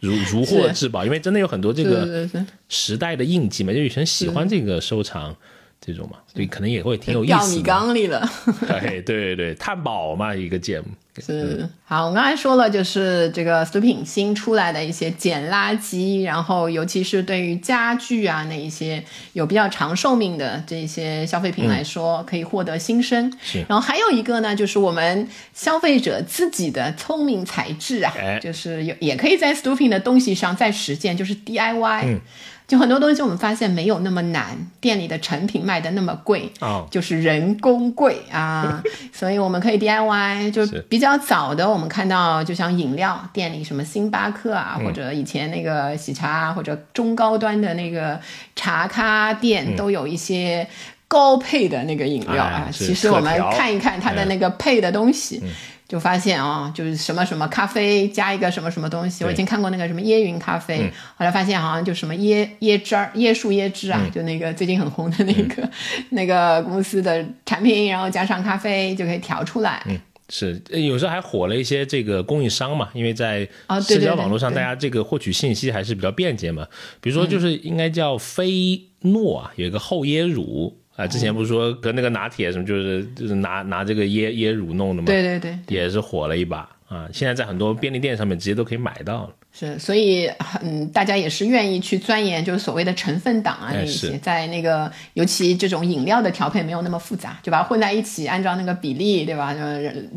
如 如获至宝，因为真的有很多这个时代的印记嘛，就有些人喜欢这个收藏这种嘛，所以可能也会挺有意思。掉米缸里了，对对对，探宝嘛，一个节目。是好，我刚才说了，就是这个 Stupin 新出来的一些捡垃圾，然后尤其是对于家具啊那一些有比较长寿命的这些消费品来说，可以获得新生。是，然后还有一个呢，就是我们消费者自己的聪明才智啊，就是有也可以在 Stupin 的东西上再实践，就是 DIY。嗯。就很多东西，我们发现没有那么难，店里的成品卖的那么贵，哦，就是人工贵啊，所以我们可以 DIY。就比较早的，我们看到，就像饮料店里，什么星巴克啊，或者以前那个喜茶，啊或者中高端的那个茶咖店，都有一些高配的那个饮料啊。其实我们看一看它的那个配的东西。就发现啊，就是什么什么咖啡加一个什么什么东西，我以前看过那个什么椰云咖啡，后来发现好像就什么椰椰汁儿、椰树椰汁啊，就那个最近很红的那个 那个公司的产品，然后加上咖啡就可以调出来。嗯，是有时候还火了一些这个供应商嘛，因为在社交网络上大家这个获取信息还是比较便捷嘛。比如说就是应该叫菲诺啊，有一个厚椰乳。啊，之前不是说跟那个拿铁什么，就是就是拿拿这个椰椰乳弄的嘛，对对对，也是火了一把啊。现在在很多便利店上面直接都可以买到了。是，所以嗯，大家也是愿意去钻研，就是所谓的成分党啊那些，在那个尤其这种饮料的调配没有那么复杂，就把它混在一起，按照那个比例，对吧？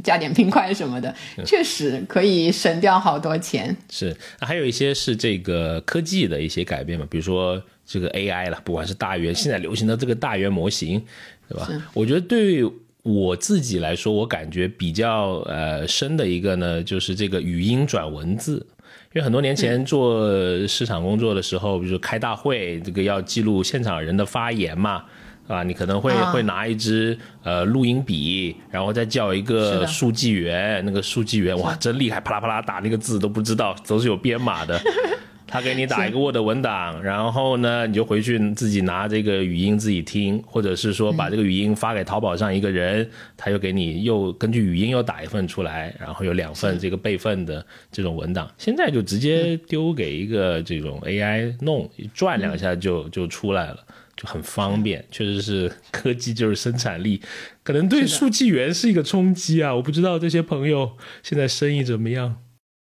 加点冰块什么的，确实可以省掉好多钱。是，还有一些是这个科技的一些改变嘛，比如说这个 AI 了，不管是大语现在流行的这个大语言模型，对吧？我觉得对我自己来说，我感觉比较呃深的一个呢，就是这个语音转文字。因为很多年前做市场工作的时候，比如说开大会，这个要记录现场人的发言嘛，啊，你可能会会拿一支呃录音笔，然后再叫一个书记员，那个书记员哇真厉害，啪啦啪啦打那个字都不知道，都是有编码的。他给你打一个 Word 文档，然后呢，你就回去自己拿这个语音自己听，或者是说把这个语音发给淘宝上一个人，他又给你又根据语音又打一份出来，然后有两份这个备份的这种文档。现在就直接丢给一个这种 AI 弄，转两下就就出来了，就很方便。确实是科技就是生产力，可能对书记员是一个冲击啊！我不知道这些朋友现在生意怎么样。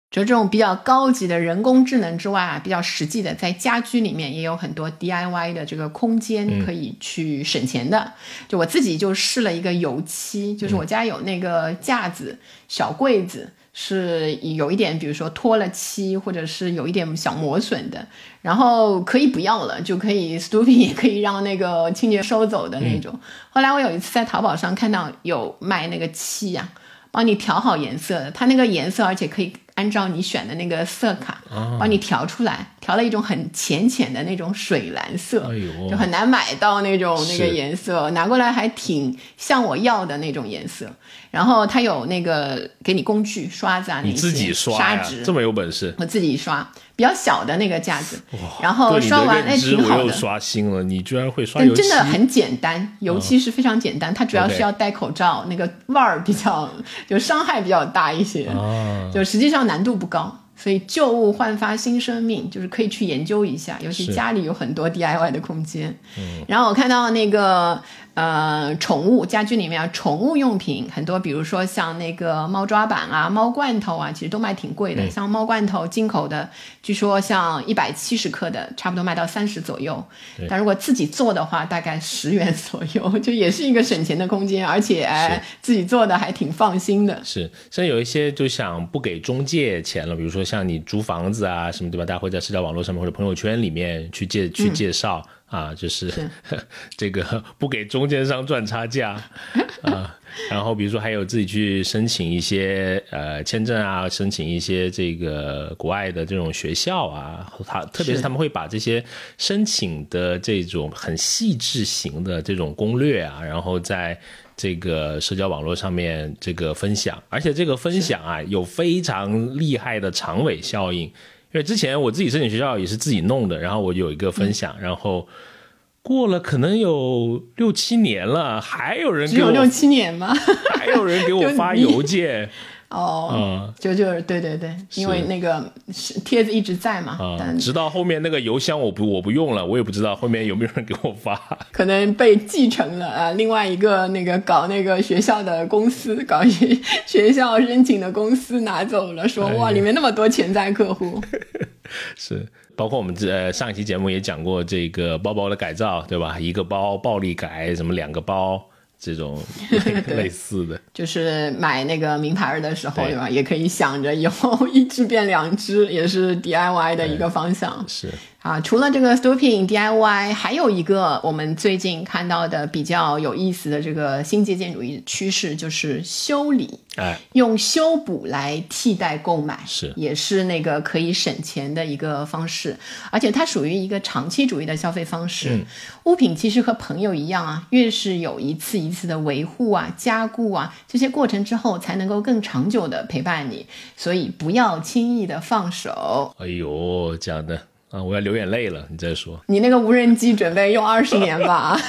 就这种比较高级的人工智能之外啊，比较实际的，在家居里面也有很多 DIY 的这个空间可以去省钱的。就我自己就试了一个油漆，就是我家有那个架子、小柜子，是有一点，比如说脱了漆，或者是有一点小磨损的，然后可以不要了，就可以 stooping 也可以让那个清洁收走的那种。后来我有一次在淘宝上看到有卖那个漆呀，帮你调好颜色的，它那个颜色而且可以。按照你选的那个色卡，帮你调出来，调了一种很浅浅的那种水蓝色，就很难买到那种那个颜色，拿过来还挺像我要的那种颜色。然后它有那个给你工具刷子啊，那些砂纸，这么有本事，我自己刷。比较小的那个架子，然后刷完哎挺好的。刷新了，你居然会刷油漆？真的很简单，油漆是非常简单，它主要是要戴口罩，那个味儿比较就伤害比较大一些，就实际上难度不高。所以旧物焕发新生命，就是可以去研究一下，尤其家里有很多 DIY 的空间。嗯，然后我看到那个。呃，宠物家居里面啊，宠物用品很多，比如说像那个猫抓板啊、猫罐头啊，其实都卖挺贵的。像猫罐头进口的，据说像一百七十克的，差不多卖到三十左右。但如果自己做的话，大概十元左右，就也是一个省钱的空间，而且哎，自己做的还挺放心的。是，像有一些就想不给中介钱了，比如说像你租房子啊什么，对吧？大家会在社交网络上面或者朋友圈里面去介去介绍。啊，就是 这个 不给中间商赚差价 啊，然后比如说还有自己去申请一些呃签证啊，申请一些这个国外的这种学校啊，他特别是他们会把这些申请的这种很细致型的这种攻略啊，然后在这个社交网络上面这个分享，而且这个分享啊有非常厉害的长尾效应。因为之前我自己申请学校也是自己弄的，然后我有一个分享，然后过了可能有六七年了，还有人只有六七年吗？还有人给我发邮件。哦，就就是对对对，因为那个帖子一直在嘛，但直到后面那个邮箱我不我不用了，我也不知道后面有没有人给我发，可能被继承了啊，另外一个那个搞那个学校的公司，搞学学校申请的公司拿走了，说哇，里面那么多潜在客户，是。包括我们这上一期节目也讲过这个包包的改造，对吧？一个包暴力改，什么两个包。这种 类似的，就是买那个名牌的时候，对吧？也可以想着以后 一只变两只，也是 DIY 的一个方向。是。啊，除了这个 stooping DIY，还有一个我们最近看到的比较有意思的这个新节俭主义趋势，就是修理，哎，用修补来替代购买，是，也是那个可以省钱的一个方式，而且它属于一个长期主义的消费方式。物品其实和朋友一样啊，越是有一次一次的维护啊、加固啊这些过程之后，才能够更长久的陪伴你，所以不要轻易的放手。哎呦，讲的。啊！我要流眼泪了，你再说。你那个无人机准备用二十年吧？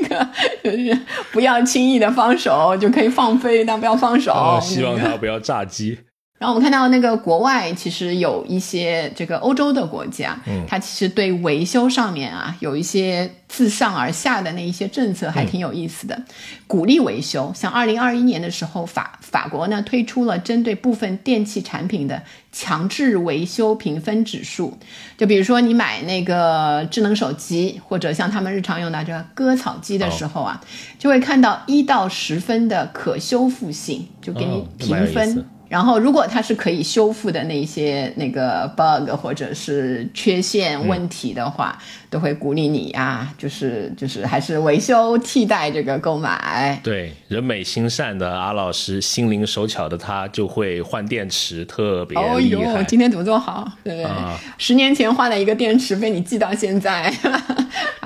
那个就是不要轻易的放手，就可以放飞，但不要放手。希望它不要炸机。然后我们看到那个国外其实有一些这个欧洲的国家，嗯，它其实对维修上面啊有一些自上而下的那一些政策还挺有意思的，鼓励维修。像二零二一年的时候，法法国呢推出了针对部分电器产品的强制维修评分指数，就比如说你买那个智能手机或者像他们日常用的这个割草机的时候啊，就会看到一到十分的可修复性，就给你评分。然后，如果它是可以修复的那些那个 bug 或者是缺陷问题的话。都会鼓励你啊，就是就是还是维修替代这个购买。对，人美心善的阿老师，心灵手巧的他就会换电池，特别。哦呦，今天怎么这么好？对对，十年前换了一个电池，被你记到现在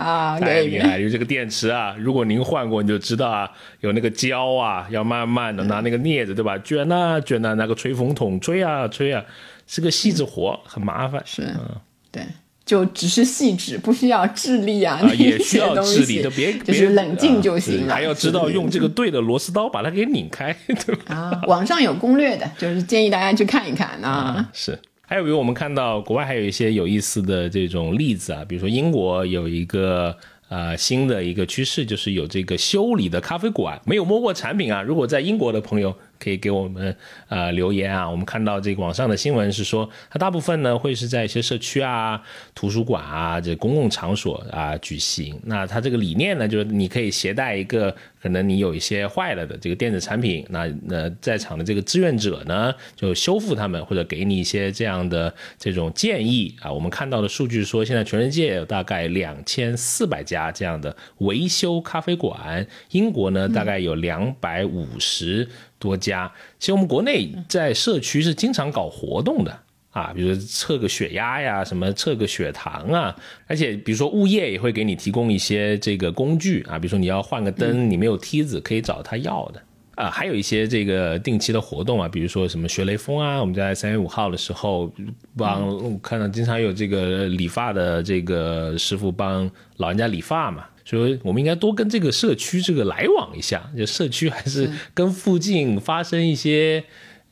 啊，太厉害！就这个电池啊，如果您换过，你就知道啊，有那个胶啊，要慢慢的拿那个镊子，对吧？卷啊卷啊，拿个吹风筒吹啊吹啊，是个细致活，很麻烦。是，嗯，对。就只是细致，不需要智力啊，也需要智力，就别就是冷静就行了。还要知道用这个对的螺丝刀把它给拧开，对吧？啊，网上有攻略的，就是建议大家去看一看啊。是，还有比如我们看到国外还有一些有意思的这种例子啊，比如说英国有一个呃新的一个趋势，就是有这个修理的咖啡馆，没有摸过产品啊。如果在英国的朋友。可以给我们呃留言啊，我们看到这个网上的新闻是说，它大部分呢会是在一些社区啊、图书馆啊这公共场所啊举行。那它这个理念呢，就是你可以携带一个可能你有一些坏了的这个电子产品，那那在场的这个志愿者呢就修复他们，或者给你一些这样的这种建议啊。我们看到的数据说，现在全世界有大概两千四百家这样的维修咖啡馆，英国呢大概有两百五十。多家，其实我们国内在社区是经常搞活动的啊，比如测个血压呀，什么测个血糖啊，而且比如说物业也会给你提供一些这个工具啊，比如说你要换个灯，你没有梯子可以找他要的。啊，还有一些这个定期的活动啊，比如说什么学雷锋啊，我们在三月五号的时候帮看到经常有这个理发的这个师傅帮老人家理发嘛。所以，我们应该多跟这个社区这个来往一下，就社区还是跟附近发生一些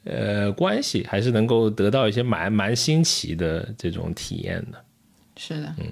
呃关系，还是能够得到一些蛮蛮新奇的这种体验的。是的，嗯，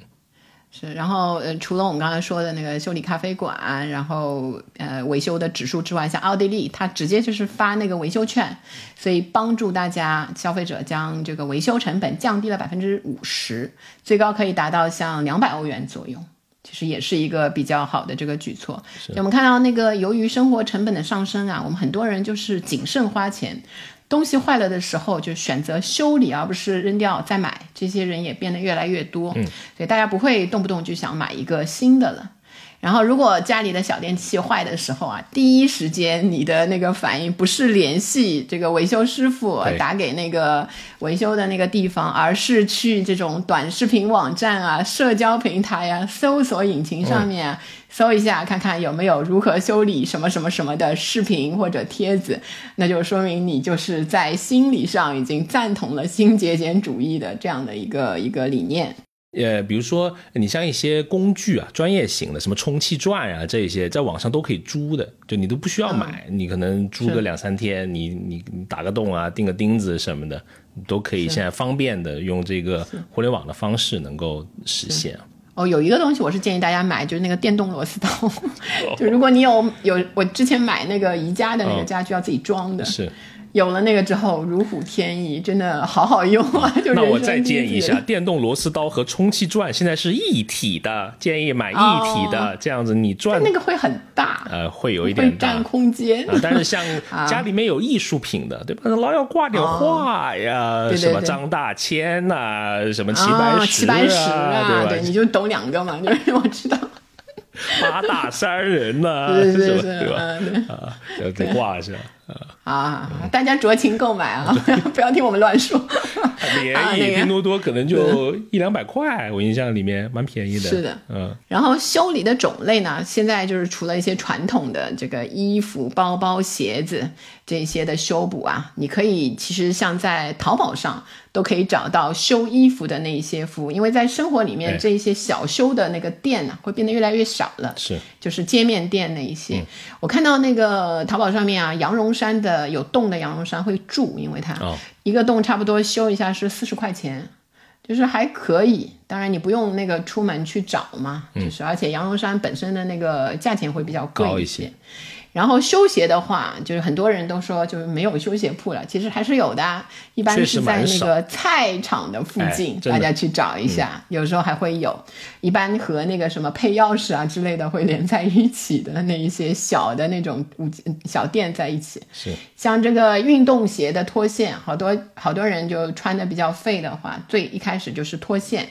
是。然后，呃，除了我们刚才说的那个修理咖啡馆，然后呃维修的指数之外，像奥地利，它直接就是发那个维修券，所以帮助大家消费者将这个维修成本降低了百分之五十，最高可以达到像两百欧元左右。其实也是一个比较好的这个举措。我们看到那个，由于生活成本的上升啊，我们很多人就是谨慎花钱，东西坏了的时候就选择修理，而不是扔掉再买。这些人也变得越来越多，所以大家不会动不动就想买一个新的了。然后，如果家里的小电器坏的时候啊，第一时间你的那个反应不是联系这个维修师傅，打给那个维修的那个地方，而是去这种短视频网站啊、社交平台啊、搜索引擎上面搜一下，看看有没有如何修理什么什么什么的视频或者帖子，那就说明你就是在心理上已经赞同了新节俭主义的这样的一个一个理念。呃，比如说你像一些工具啊，专业型的，什么充气钻啊，这些在网上都可以租的，就你都不需要买，你可能租个两三天，你你打个洞啊，钉个钉子什么的，都可以现在方便的用这个互联网的方式能够实现。哦，有一个东西我是建议大家买，就是那个电动螺丝刀，就如果你有有，我之前买那个宜家的那个家具要自己装的。是。有了那个之后，如虎添翼，真的好好用啊！就那我再建议一下，电动螺丝刀和充气钻现在是一体的，建议买一体的，这样子你转那个会很大，呃，会有一点占空间。但是像家里面有艺术品的，对吧？老要挂点画呀，什么张大千呐，什么齐白石啊，对对你就懂两个嘛，就是我知道。八大山人呐，是是是，对吧？啊，要得挂是吧？啊，大家酌情购买啊，不要听我们乱说。便 宜，拼多多可能就一两百块，我印象里面蛮便宜的。是的，嗯。然后修理的种类呢，现在就是除了一些传统的这个衣服、包包、鞋子这些的修补啊，你可以其实像在淘宝上。都可以找到修衣服的那一些服务，因为在生活里面这一些小修的那个店呢，会变得越来越少了。是，就是街面店那一些。我看到那个淘宝上面啊，羊绒山的有洞的羊绒衫会住，因为它一个洞差不多修一下是四十块钱，就是还可以。当然你不用那个出门去找嘛，就是而且羊绒衫本身的那个价钱会比较贵一些。然后修鞋的话，就是很多人都说就是没有修鞋铺了，其实还是有的，一般是在那个菜场的附近，大家去找一下，有时候还会有，一般和那个什么配钥匙啊之类的会连在一起的那一些小的那种小店在一起。是，像这个运动鞋的脱线，好多好多人就穿的比较废的话，最一开始就是脱线。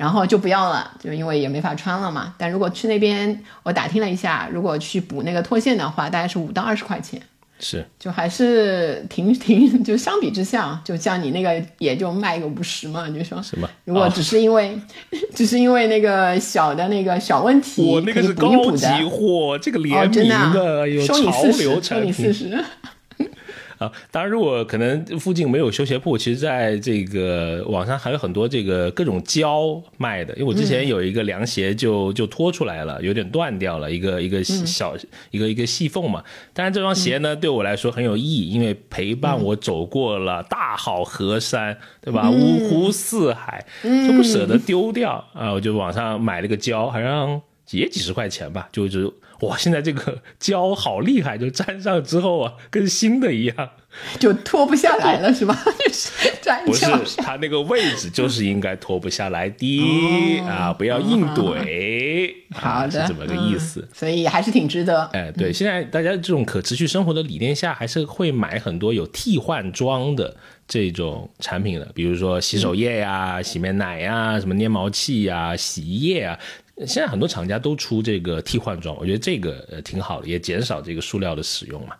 然后就不要了，就因为也没法穿了嘛。但如果去那边，我打听了一下，如果去补那个脱线的话，大概是五到二十块钱。是，就还是挺挺，就相比之下，就像你那个也就卖个五十嘛，你就说什么？如果只是因为，只是因为那个小的那个小问题，我那个是高级货，这个联名的，有潮流产品。收你四十。啊，当然，如果可能附近没有修鞋铺，其实在这个网上还有很多这个各种胶卖的。因为我之前有一个凉鞋就就脱出来了，有点断掉了一个一个小一个一个细缝嘛。但是，这双鞋呢对我来说很有意义，因为陪伴我走过了大好河山，对吧？五湖四海，就不舍得丢掉啊！我就网上买了个胶，好像也几十块钱吧，就就。哇，现在这个胶好厉害，就粘上之后啊，跟新的一样，就脱不下来了，是吧？就 是粘不是，它那个位置就是应该脱不下来的啊，不要硬怼。好的，是这么个意思。所以还是挺值得。哎，对，现在大家这种可持续生活的理念下，还是会买很多有替换装的这种产品的，比如说洗手液呀、洗面奶呀、什么粘毛器呀、洗衣液啊。现在很多厂家都出这个替换装，我觉得这个呃挺好的，也减少这个塑料的使用嘛。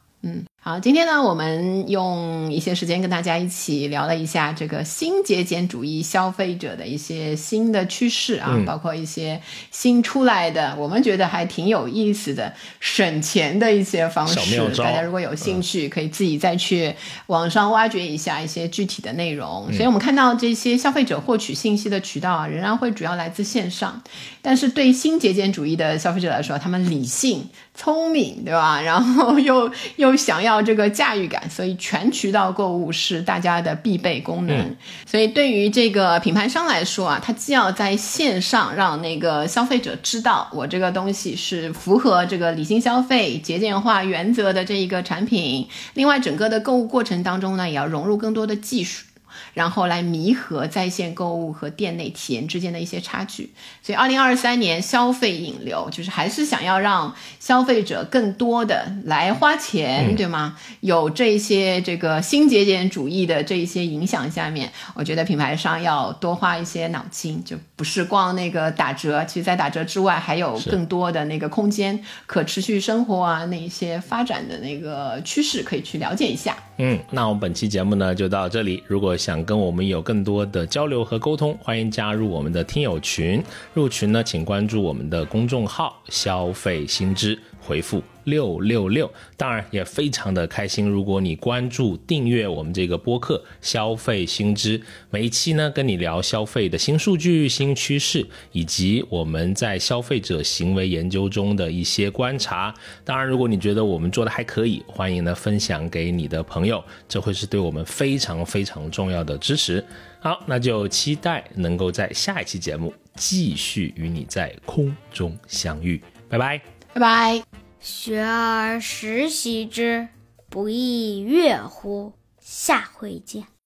嗯。好，今天呢，我们用一些时间跟大家一起聊了一下这个新节俭主义消费者的一些新的趋势啊，包括一些新出来的，我们觉得还挺有意思的省钱的一些方式。大家如果有兴趣，可以自己再去网上挖掘一下一些具体的内容。所以我们看到这些消费者获取信息的渠道啊，仍然会主要来自线上，但是对新节俭主义的消费者来说，他们理性、聪明，对吧？然后又又想要。要这个驾驭感，所以全渠道购物是大家的必备功能。所以对于这个品牌商来说啊，它既要在线上让那个消费者知道我这个东西是符合这个理性消费、节俭化原则的这一个产品，另外整个的购物过程当中呢，也要融入更多的技术。然后来弥合在线购物和店内体验之间的一些差距，所以二零二三年消费引流就是还是想要让消费者更多的来花钱，对吗？有这些这个新节俭主义的这一些影响下面，我觉得品牌商要多花一些脑筋，就不是光那个打折，其实在打折之外还有更多的那个空间，可持续生活啊那一些发展的那个趋势可以去了解一下。嗯，那我们本期节目呢就到这里，如果想跟我们有更多的交流和沟通，欢迎加入我们的听友群。入群呢，请关注我们的公众号“消费新知”。回复六六六，当然也非常的开心。如果你关注订阅我们这个播客《消费新知》，每一期呢跟你聊消费的新数据、新趋势，以及我们在消费者行为研究中的一些观察。当然，如果你觉得我们做的还可以，欢迎呢分享给你的朋友，这会是对我们非常非常重要的支持。好，那就期待能够在下一期节目继续与你在空中相遇。拜拜。拜拜。学而时习之，不亦说乎？下回见。